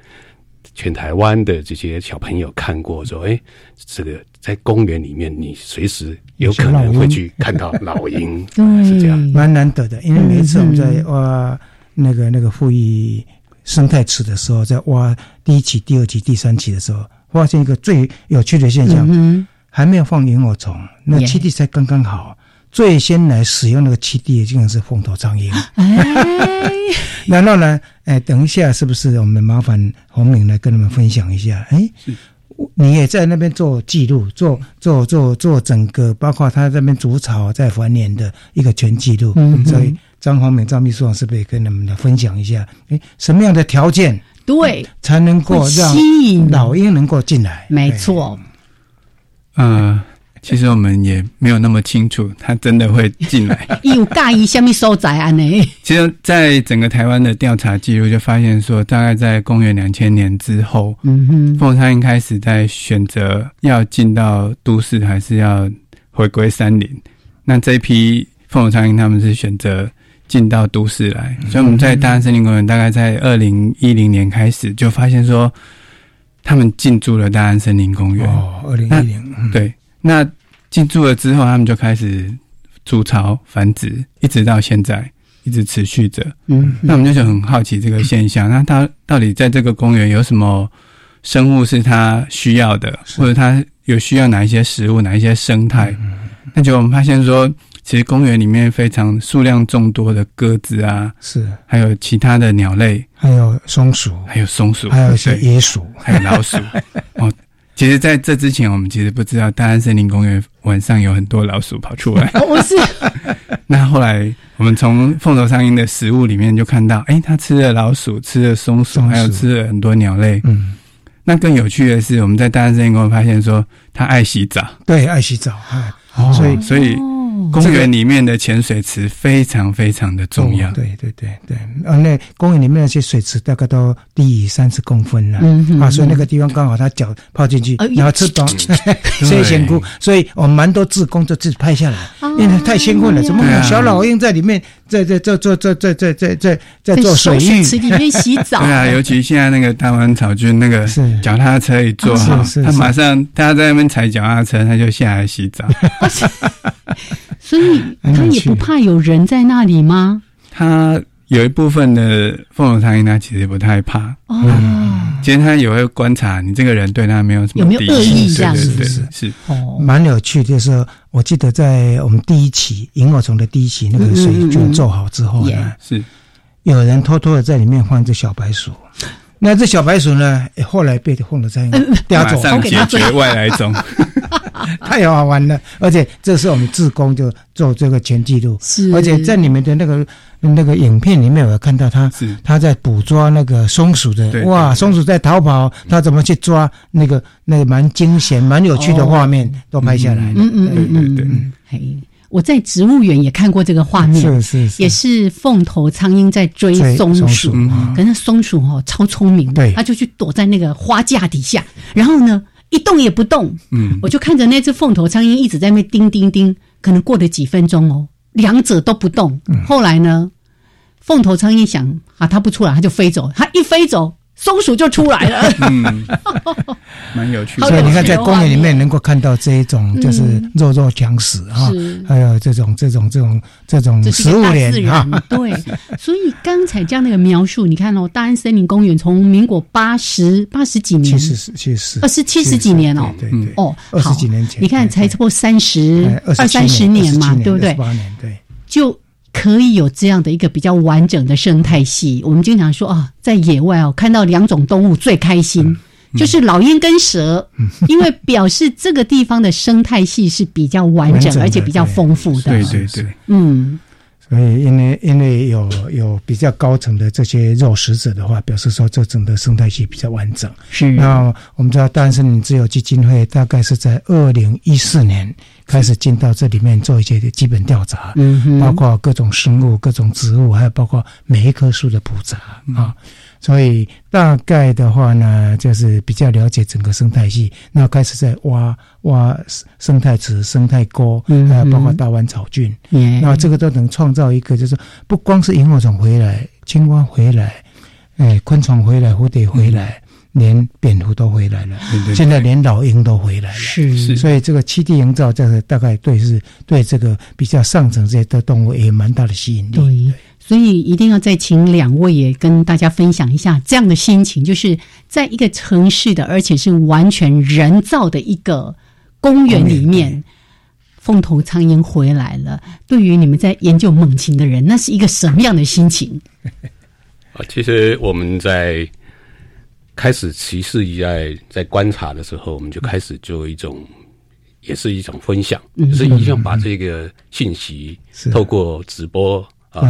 全台湾的这些小朋友看过，说，诶，这个在公园里面，你随时有可能会去看到老鹰，<laughs> 是这样。蛮难得的。因为每一次我们在挖那个那个富裕生态池的时候，在挖第一期、第二期、第三期的时候，发现一个最有趣的现象，嗯还没有放萤火虫，那栖地才刚刚好。最先来使用那个栖地的竟然是凤头苍蝇。然后呢，哎，等一下，是不是我们麻烦洪明来跟你们分享一下？哎，你也在那边做记录，做做做做整个，包括他这边煮草在繁衍的一个全记录。嗯所以张宏敏张秘书长是不是也跟你们来分享一下？哎，什么样的条件对才能够让吸引老鹰能够进来？没错，呃，其实我们也没有那么清楚，他真的会进来。<laughs> 有介意什么所在安呢？<laughs> 其实，在整个台湾的调查记录就发现说，大概在公元两千年之后，嗯哼，凤苍蝇开始在选择要进到都市，还是要回归山林。那这一批凤凰苍蝇，他们是选择进到都市来，所以我们在大安森林公园大概在二零一零年开始就发现说，他们进驻了大安森林公园。哦，二零一零，对，那进驻了之后，他们就开始筑巢繁殖，一直到现在，一直持续着。嗯，那我们就就很好奇这个现象，那它到底在这个公园有什么生物是它需要的，或者它有需要哪一些食物、哪一些生态？那就我们发现说，其实公园里面非常数量众多的鸽子啊，是还有其他的鸟类，还有松鼠，还有松鼠，还有一些对野鼠，还有老鼠。<laughs> 哦，其实在这之前，我们其实不知道大安森林公园晚上有很多老鼠跑出来。不是。<laughs> 那后来我们从凤头苍蝇的食物里面就看到，哎，它吃了老鼠，吃了松鼠，松鼠。还有吃了很多鸟类。嗯，那更有趣的是，我们在大安森林公园发现说，它爱洗澡，对，爱洗澡，哎，哦所以所以公园里面的潜水池非常非常的重要。哦对对对对，啊，那公园里面那些水池大概都低于三十公分了，嗯哼。啊，所以那个地方刚好他脚泡进去，哎然后吃饱睡仙姑，所以我们蛮多志工就自己拍下来，因为太兴奋了，怎么对啊有小老鹰在里面在在在在在在在在在在做水水浴？池里面洗澡，<laughs> 对啊，尤其现在那个大湾草菌那个 <laughs> 是。脚踏车一坐他马上大家在那边踩脚踏车，他就下来洗澡。<laughs> <laughs> 所以他也不怕有人在那里吗？他有一部分的凤头苍蝇，他其实不太怕。哦，其实他也会观察你这个人对他没有什么有没有恶敌意意这样子？对对对，是？是。哦，蛮有趣的，就是我记得在我们第一期萤火虫的第一期那个水菌做好之后呢，是。有人偷偷的在里面放一只小白鼠。那这小白鼠呢，后来被凤头苍蝇叼走，马上解决外来种。<laughs> <laughs> 太好玩了！而且这是我们自工就做这个全记录，是。而且在你们的那个那个影片里面，我有看到他是。他在捕捉那个松鼠的，对哇，松鼠在逃跑，他怎么去抓那个那个蛮惊险、蛮有趣的画面都拍下来了。嗯嗯嗯嗯嗯，嘿，我在植物园也看过这个画面，是是是，也是凤头苍蝇在追追松鼠松鼠，嗯。可是松鼠哦超聪明，对。它就去躲在那个花架底下，然后呢一动也不动，嗯，我就看着那只凤头苍蝇一直在那叮叮叮，可能过了几分钟哦，两者都不动。嗯。后来呢，凤头苍蝇想啊，它不出来，它就飞走，它一飞走，松鼠就出来了。嗯，<laughs> 蛮有趣的。所以你看，在公园里面面能够看到这一种就是弱肉强食啊，还有这种这种这种这种食物链啊，，对。<laughs> 所以刚才这样那个描述，你看哦，大安森林公园从民国八十八十几年。其，实是其实是二十七十几年哦，对对对，哦，二十几年前，你看才差不多三十哎二三十年嘛，对不对？八年对，就可以有这样的一个比较完整的生态系。我们经常说啊，在野外哦，看到两种动物最开心，就是老鹰跟蛇，因为表示这个地方的生态系是比较完整，完整而且比较丰富的。对对对，嗯，所以因为因为有有比较高层的这些肉食者的话，表示说这整个生态系比较完整。是那我们知道，大安森自由基金会大概是在二零一四年开始进到这里面做一些基本调查，嗯哼包括各种生物、各种植物，还有包括每一棵树的普查啊。所以大概的话呢，就是比较了解整个生态系，那开始在挖挖生态池、生态沟，嗯还有包括大湾草菌，嗯。那这个都能创造一个，就是不光是萤火虫回来，青蛙回来，哎，昆虫回来，蝴蝶回来。连蝙蝠都回来了，现在连老鹰都回来了，是。是所以这个栖地营造，这个大概对是对这个比较上层这些的动物也蛮大的吸引力。对，所以一定要再请两位也跟大家分享一下这样的心情，就是在一个城市的，而且是完全人造的一个公园里面，凤头苍蝇回来了。对于你们在研究猛禽的人，那是一个什么样的心情？<laughs> 啊，其实我们在开始骑士在在观察的时候，我们就开始做一种，也是一种分享，嗯就是一样把这个信息透过直播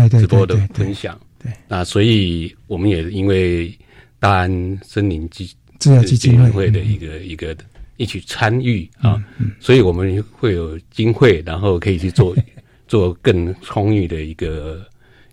直播的分享。对，那所以我们也因为大安森林基基金会会的一个一个一起参与啊，嗯所以我们会有经费，然后可以去做 <laughs> 做更充裕的一个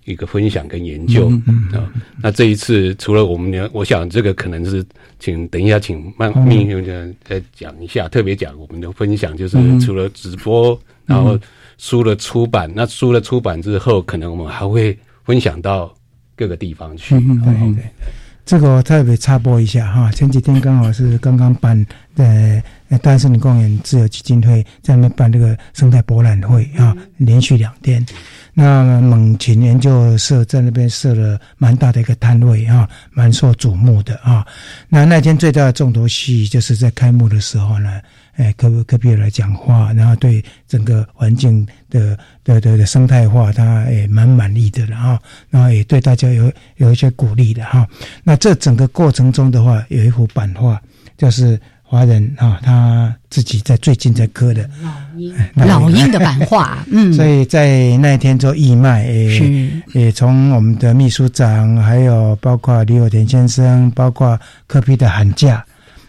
一个分享跟研究嗯啊。那这一次除了我们呢，我想这个可能是请等一下请曼嗯命运长再讲一下，特别讲我们的分享，就是嗯。除了直播，然后书的出版，那书的出版之后，可能我们还会分享到各个地方去。嗯对对，这个我特别插播一下哈，前几天刚好是刚刚办呃大安森林公园自由基金会在那边办这个生态博览会啊，连续两天。那猛禽研究社在那边设了蛮大的一个摊位啊，蛮受瞩目的啊。那那天最大的重头戏就是在开幕的时候呢，哎，科科比尔来讲话，然后对整个环境的的的的生态化，他也蛮满意的了哈。然后也对大家有有一些鼓励的哈。那这整个过程中的话，有一幅版画，就是华人啊，他自己在最近在刻的老鹰 <laughs> 的版画，<laughs> 嗯，所以在那一天做义卖，也是也从我们的秘书长，还有包括李友田先生，包括科比的喊价，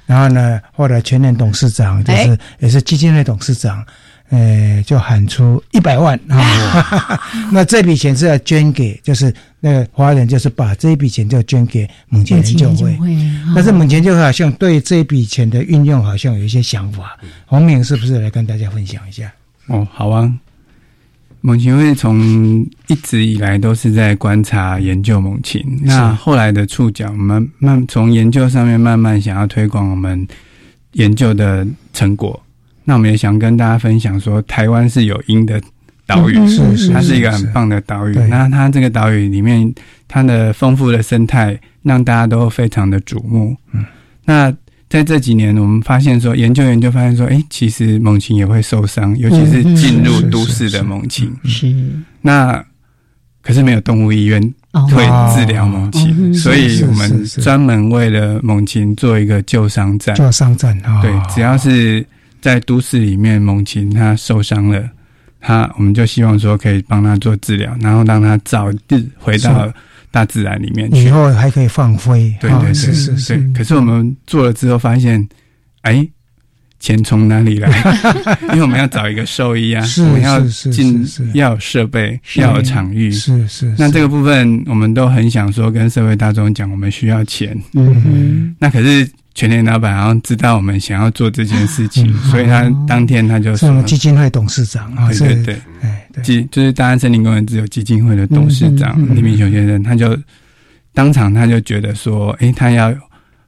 然后呢，后来全年董事长就是、哎也是基金会董事长，呃，就喊出一百万啊，<laughs> 那这笔钱是要捐给，就是那个华人就是把这一笔钱就捐给猛禽研究会。但是猛禽研究会好像对这笔钱的运用好像有一些想法，洪明是不是来跟大家分享一下？哦，好啊。猛禽会从一直以来都是在观察研究猛禽，那后来的触角，我们慢从研究上面慢慢想要推广我们研究的成果。那我们也想跟大家分享说，台湾是有鹰的岛屿，嗯是是它是一个很棒的岛屿。那它这个岛屿里面，它的丰富的生态让大家都非常的瞩目。嗯，那在这几年，我们发现说，研究研究发现说，哎，其实猛禽也会受伤，尤其是进入都市的猛禽。是那可是没有动物医院哦会治疗猛禽，嗯所以我们专门为了猛禽做一个救伤站。救伤站啊，对，只要是在都市里面猛禽它受伤了，它我们就希望说可以帮它做治疗，然后让它早日回到大自然里面去以。后还可以放飞，啊对对对，是是是，对。可是我们做了之后发现，哎，钱从哪里来？<laughs> 因为我们要找一个兽医啊，是我们要进要有设备，要有场域。是是。那这个部分我们都很想说跟社会大众讲，我们需要钱。嗯哼，那可是全联老板好像知道我们想要做这件事情，所以他当天他就是说我们基金会董事长啊，对对对，基就是大安森林公园自由基金会的董事长李明雄先生，他就当场他就觉得说，诶，他要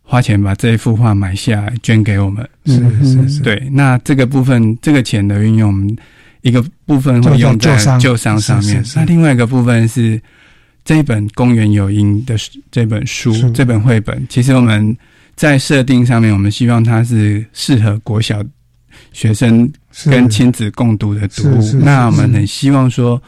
花钱把这一幅画买下来捐给我们。是是是，对，那这个部分这个钱的运用，一个部分会用在就在救伤上面那另外一个部分是这一本《公园有因》的这本书是，这本绘本，其实我们在设定上面，我们希望它是适合国小学生跟亲子共读的读物那我们很希望说，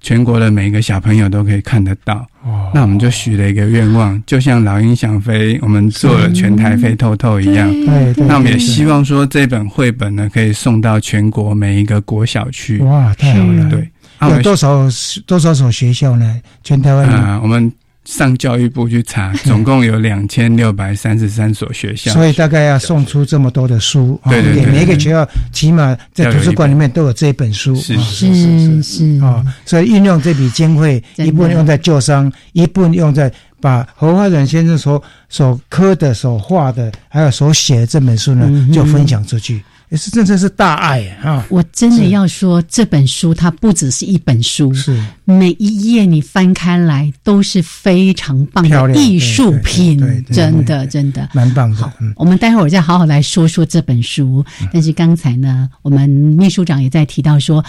全国的每一个小朋友都可以看得到。哦，那我们就许了一个愿望，就像老鹰想飞，我们做了全台飞透透一样。对对。那我们也希望说，这本绘本呢，可以送到全国每一个国小去。哇，太好了！对，有多少多少所学校呢？全台湾啊，我们。上教育部去查，<laughs> 总共有两千六百三十三所学校，所以大概要送出这么多的书，对对对，每一个学校起码在图书馆里面都有这一本书，是是是是啊，所以运用这笔经费，一部分用在旧伤，一部分用在把何华仁先生所所刻的、所画的，还有所写的这本书呢，就分享出去。也是真正是大爱啊！我真的要说，这本书它不只是一本书，是每一页你翻开来都是非常棒的艺术品，真的真的蛮棒的。好，我们待会儿再好好来说说这本书。但是刚才呢，我们秘书长也在提到说。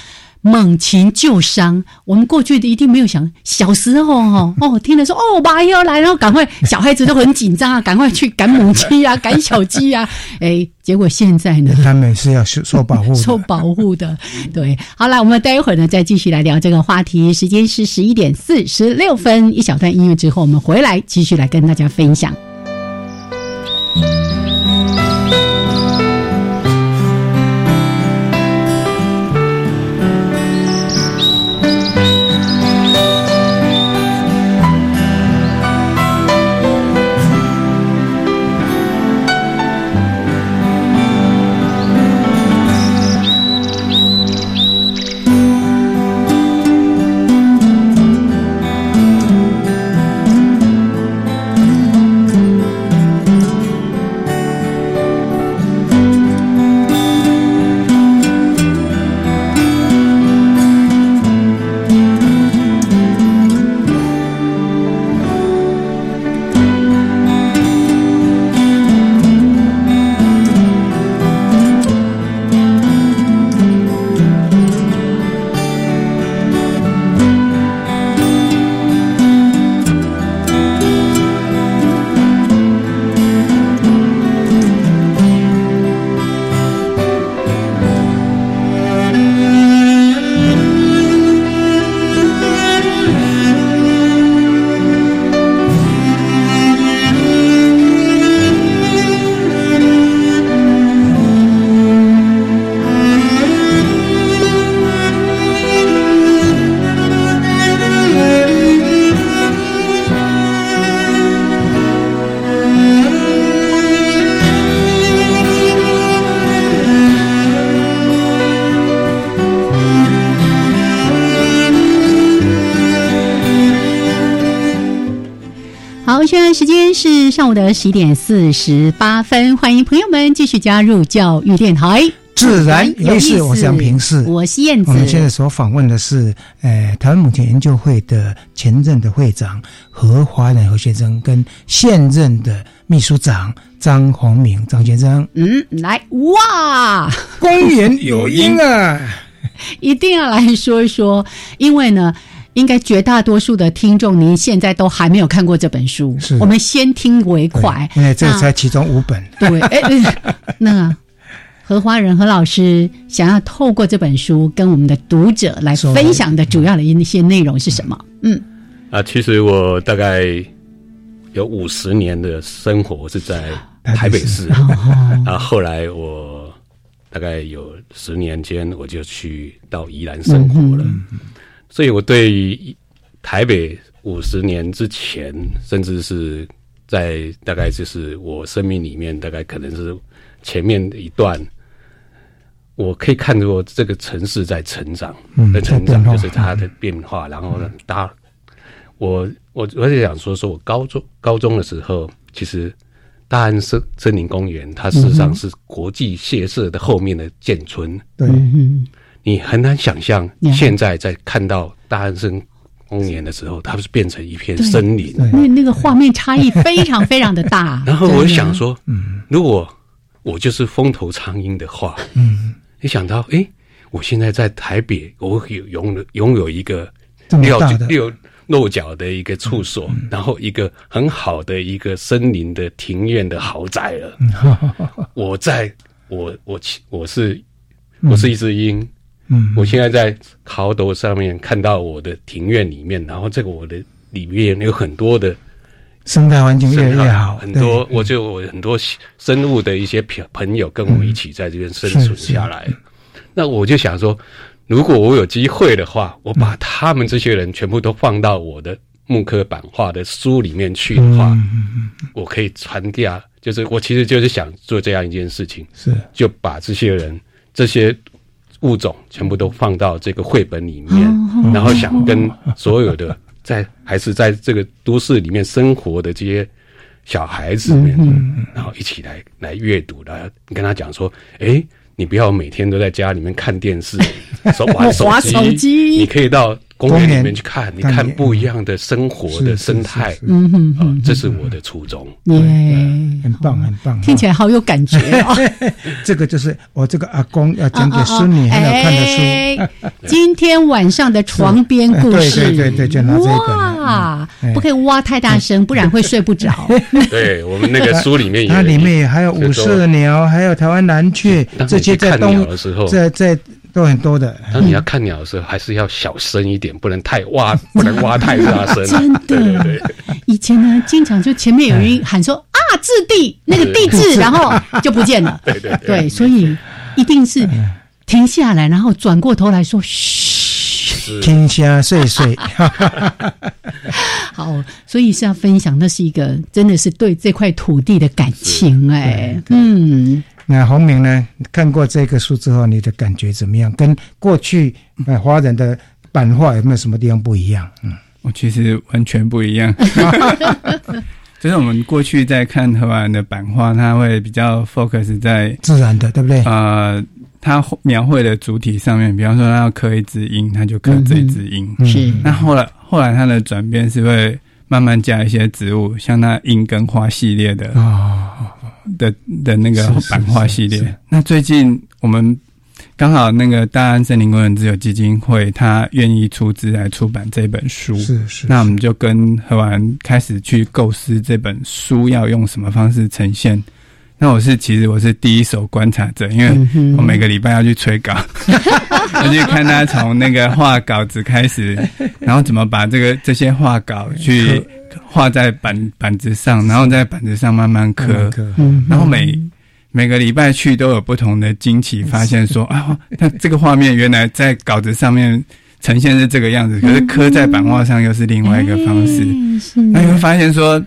猛禽救伤，我们过去的一定没有想，小时候哦哦，听了说哦，马要来，然后赶快，小孩子都很紧张啊，<laughs> 赶快去赶母鸡啊，<laughs> 赶小鸡啊，哎，结果现在呢，他们是要受受保护，<laughs> 受保护的，对，好了，我们待会儿呢再继续来聊这个话题，时间是十一点四十六分，一小段音乐之后，我们回来继续来跟大家分享。上午的十一点四十八分，欢迎朋友们继续加入教育电台。自然有意思，我是杨平视，我是燕子。我们现在所访问的是，呃，台湾母亲研究会的前任的会长何华仁何先生，跟现任的秘书长张宏明张先生。嗯，来哇，公园有音啊，<laughs> 一定要来说一说，因为呢。应该绝大多数的听众，您现在都还没有看过这本书。是，我们先听为快。因为这才其中五本。对，哎，那何花仁何老师想要透过这本书跟我们的读者来分享的主要的一些内容是什么？嗯，啊，其实我大概有五十年的生活是在台北市，<laughs> 啊，后来我大概有十年间我就去到宜兰生活了。所以，我对于台北五十年之前，甚至是在大概就是我生命里面，大概可能是前面的一段，我可以看到这个城市在成长，在成长就是它的变化。然后呢，大我我我就想说，说我高中高中的时候，其实大安森森林公园，它事实上是国际谢社的后面的建村。对。你很难想象，现在在看到大安森公园的时候，它是变成一片森林。那那个画面差异非常非常的大。<laughs> 然后我想说，嗯，如果我就是风头苍蝇的话，嗯，你想到，哎，我现在在台北，我有拥拥有一个六六落脚的一个处所，然后一个很好的一个森林的庭院的豪宅了。我在我我我是我是一只鹰。嗯，我现在在豪斗上面看到我的庭院里面，然后这个我的里面有很多的生态环境越来越好，很多我就我很多生物的一些朋朋友跟我们一起在这边生存下来。那我就想说，如果我有机会的话，我把他们这些人全部都放到我的木刻版画的书里面去的话，我可以传递啊。就是我其实就是想做这样一件事情，是就把这些人这些物种全部都放到这个绘本里面，然后想跟所有的在还是在这个都市里面生活的这些小孩子们，然后一起来来阅读，来跟他讲说，哎。你不要每天都在家里面看电视，<laughs> 手 <laughs> 玩手机，你可以到公园里面去看，你看不一样的生活的生态。嗯哼，这是我的初衷。耶，很棒，很棒，听起来好有感觉。<laughs> 这个就是我这个阿公要讲给孙女还要看的书。今天晚上的床边故事，对对对，就拿这本。哇，不可以挖太大声，不然会睡不着。<laughs> 对我们那个书里面，它里面还有五色鸟，还有台湾蓝雀这。看鸟的时候，在在都很多的。当你要看鸟的时候，还是要小声一点，不能太挖，<laughs> 不能挖太大声。<laughs> 真的，以前呢，经常就前面有人喊说啊，字地那个地字，然后就不见了。<laughs> 对对对，所以一定是停下来，然后转过头来说嘘，听下碎碎。好，所以是要分享，那是一个真的是对这块土地的感情哎，嗯。那洪明呢？看过这个书之后，你的感觉怎么样？跟过去呃华人的版画有没有什么地方不一样？嗯，我其实完全不一样。<laughs> 就是我们过去在看荷兰的版画，它会比较 focus 在自然的，对不对？呃，它描绘的主体上面，比方说它要刻一只鹰，它就刻这一只鹰。是。那后来后来它的转变是会慢慢加一些植物，像那鹰跟花系列的啊。的的那个版画系列，那最近我们刚好那个大安森林公园自由基金会，他愿意出资来出版这本书，是是，那我们就跟何完开始去构思这本书要用什么方式呈现。那我是其实我是第一手观察者，因为我每个礼拜要去催稿，<laughs> 我就看他从那个画稿子开始，然后怎么把这个这些画稿去。画在板板子上，然后在板子上慢慢刻，然后每每个礼拜去都有不同的惊奇，发现说啊，那这个画面原来在稿子上面呈现是这个样子，可是刻在版画上又是另外一个方式。那你会发现说，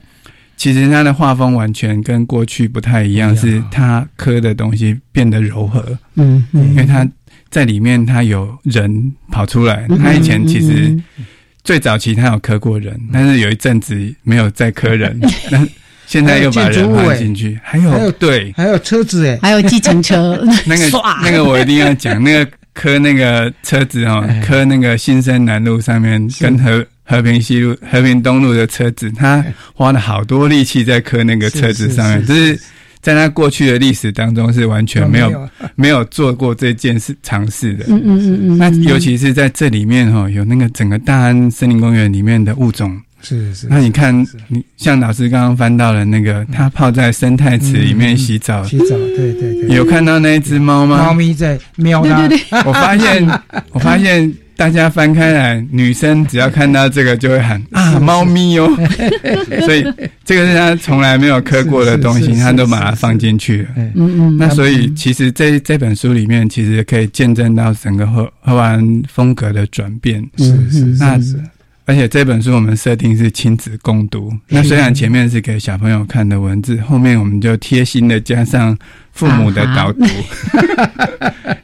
其实他的画风完全跟过去不太一样，是他刻的东西变得柔和。嗯，因为他在里面他有人跑出来，他以前其实。最早期他有磕过人，但是有一阵子没有再磕人，<laughs> 那现在又把人放进去，还有对，还有车子哎，还有计程车，那个 <laughs> 那个我一定要讲，那个磕那个车子哦，磕那个新生南路上面跟和和平西路、和平东路的车子，他花了好多力气在磕那个车子上面，就是。在他过去的历史当中是完全没有 <laughs> 没有做过这件事尝试的。嗯嗯嗯嗯。那尤其是在这里面哈，有那个整个大安森林公园里面的物种。是是。那你看，你像老师刚刚翻到了那个，他泡在生态池里面洗澡。洗澡，对对对。有看到那一只猫吗？猫咪在喵它。<laughs> 我发现，我发现。大家翻开来，女生只要看到这个就会喊啊，猫咪哦，所以这个是他从来没有磕过的东西，他都把它放进去。了。嗯嗯，那所以其实这这本书里面，其实可以见证到整个荷荷兰风格的转变。是是那而且这本书我们设定是亲子共读，那虽然前面是给小朋友看的文字，后面我们就贴心的加上父母的导读，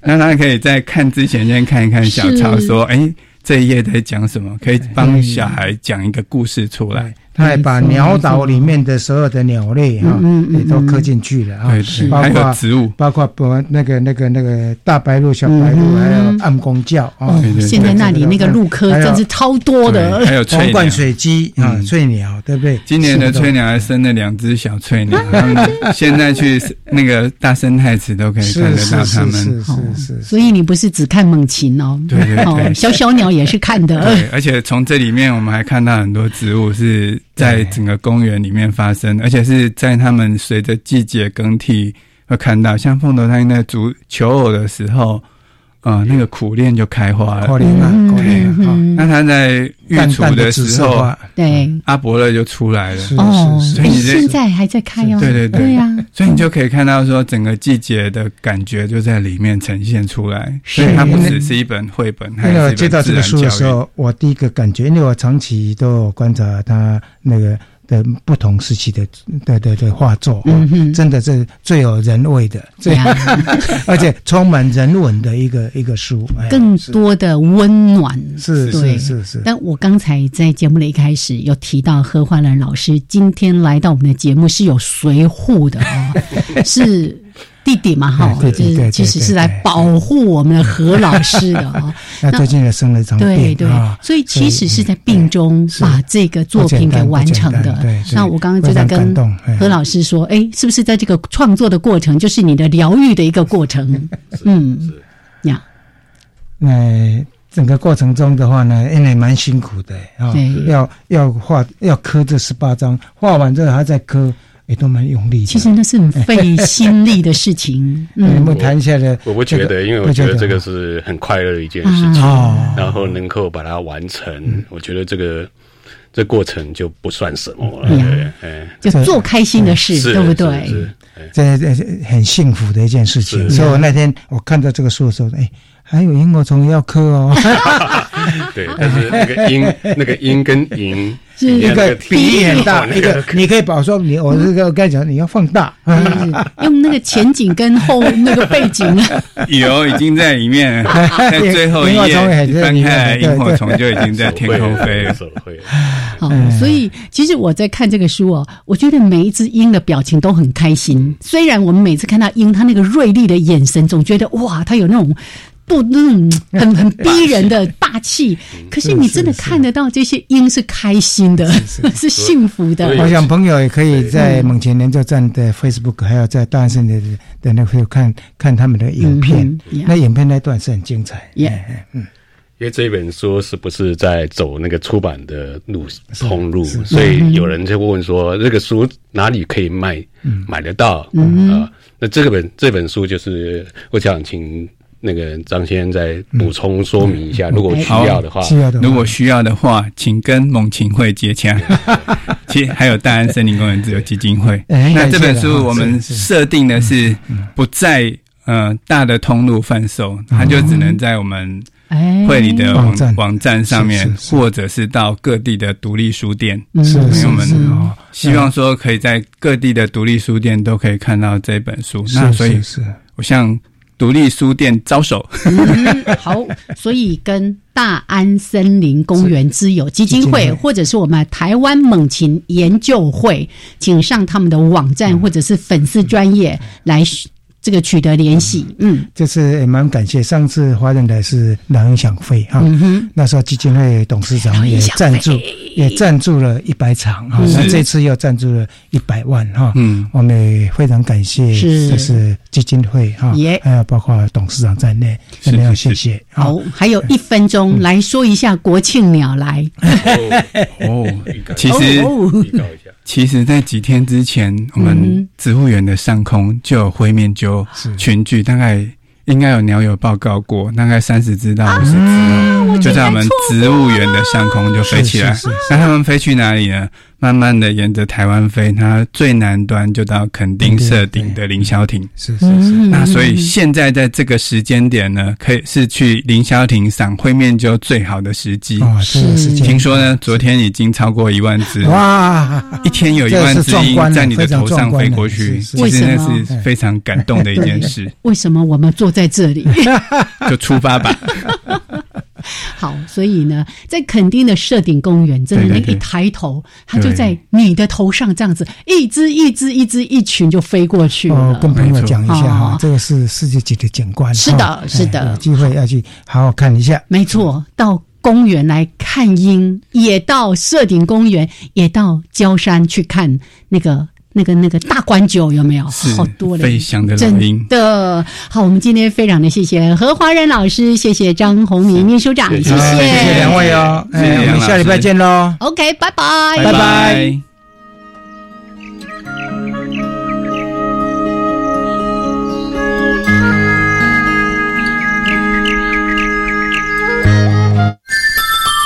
让他可以在看之前先看一看小抄，说：“哎，这一页在讲什么？”可以帮小孩讲一个故事出来。他还把鸟岛里面的所有的鸟类哈，也都刻进去了啊，包括植物，包括不那个那个那个大白鹭、小白鹭，还有暗公鹫啊。现在那里那个鹿科真是超多的，还有黄冠水鸡啊，翠鸟，对不对？今年的翠鸟还生了两只小翠鸟，<laughs> 现在去那个大生态池都可以看得到它们。是是是。所以你不是只看猛禽哦，对对对，小小鸟也是看的。对，而且从这里面我们还看到很多植物是。在整个公园里面发生，而且是在他们随着季节更替会看到，像凤头山那竹求偶的时候，啊，那个苦练就开花了。苦练啊，苦练啊。那他在育雏的时候，对阿伯乐就出来了。哦，所以现在还在开哦。对对对呀，所以你就可以看到说，整个季节的感觉就在里面呈现出来。所以它不只是一本绘本，还有接到这个书的时候，我第一个感觉，因为我长期都有观察他那个。的不同时期的的的的画作，嗯真的是最有人味的，最 <laughs> 而且充满人文的一个一个书，更多的温暖，是是是是。但我刚才在节目的一开始有提到何焕兰老师今天来到我们的节目是有随护的啊，<laughs> 是。弟弟嘛，哈，就是其实是来保护我们的何老师的哈。<laughs> 那最近也生了一场病，对对，所以其实是在病中把这个作品给完成的。那我刚刚就在跟何老师说，哎，是不是在这个创作的过程，就是你的疗愈的一个过程？<laughs> 嗯，呀，那整个过程中的话呢，因为蛮辛苦的啊，要要画要刻这十八张，画完之后还在刻。也都蛮用力，其实那是很费心力的事情。嗯，我们谈一下的，我不觉得，因为我觉得这个是很快乐的一件事情，然后能够把它完成，我觉得这个这过程就不算什么了。对，就做开心的事，对不对？这这很幸福的一件事情。所以我那天我看到这个书的时候，哎。还有萤火虫要刻哦，<laughs> 对，但是那个鹰，那个鹰跟萤是一个比例很大，一个你可以保说你我这个刚才讲你要放大，<laughs> 用那个前景跟后那个背景，有已经在里面，<laughs> 在最后一页翻开萤火虫就已经在天空飞了。好，所以其实我在看这个书哦，我觉得每一只鹰的表情都很开心。虽然我们每次看到鹰，它那个锐利的眼神，总觉得哇，它有那种。不，嗯，很很 <laughs> 逼人的霸气。可是你真的看得到这些鹰是开心的，是 <laughs> 幸福的。我想朋友也可以在蒙前联作站的 Facebook，还有在大圣的的那会看看他们的影片。那影片那段是很精彩。嗯，因为这本书是不是在走那个出版的路通路，所以有人就问说，这个书哪里可以卖？买得到？啊，那这个本这本书就是我想请。那个张先生再补充说明一下，如果需要的话，如果需要的话，请跟猛禽会接洽。<laughs> 其实还有大安森林公园自由基金会。那这本书我们设定的是不在呃大的通路贩售，它就只能在我们会里的网网站上面，或者是到各地的独立书店。是我们希望说可以在各地的独立书店都可以看到这本书。那所以是我像。独立书店招手，好，所以跟大安森林公园之友基金会，或者是我们台湾猛禽研究会，请上他们的网站或者是粉丝专业来。这个取得联系，嗯，这次也蛮感谢。上次华人的是老人想费哈，那时候基金会董事长也赞助，也赞助了一百场哈，那这次又赞助了一百万哈，嗯，我们也非常感谢，就是基金会哈，还有包括董事长在内，真的要谢谢。好，还有一分钟来说一下国庆鸟来。哦，<laughs> 其实。其实，在几天之前，我们植物园的上空就有灰面鸠群聚，大概应该有鸟友报告过，大概三十只到五十只，就在我们植物园的上空就飞起来。那它们飞去哪里呢？慢慢的沿着台湾飞，它最南端就到垦丁设顶的凌霄亭。是是是。那所以现在在这个时间点呢，可以是去凌霄亭赏会面鸠最好的时机。啊，是听说呢，昨天已经超过一万只。哇！一天有一万只鹰在你的头上飞过去，其实那是非常感动的一件事。<laughs> 为什么我们坐在这里？<laughs> 就出发吧。<laughs> 好，所以呢，在垦丁的设顶公园，真的，你一抬头，它就在你的头上，这样子，一只一只一只一群就飞过去了。跟朋友讲一下哈，这个是世界级的景观，是的，是的，有机会要去好好看一下。没错，到公园来看鹰，也到设顶公园，也到焦山去看那个。那个那个大观酒有没有好多嘞？飞翔的老人，真的好。我们今天非常的谢谢何华仁老师，谢谢张宏明秘书长，谢谢谢谢两位哦。哎，我们下礼拜见喽。OK，拜拜，拜拜。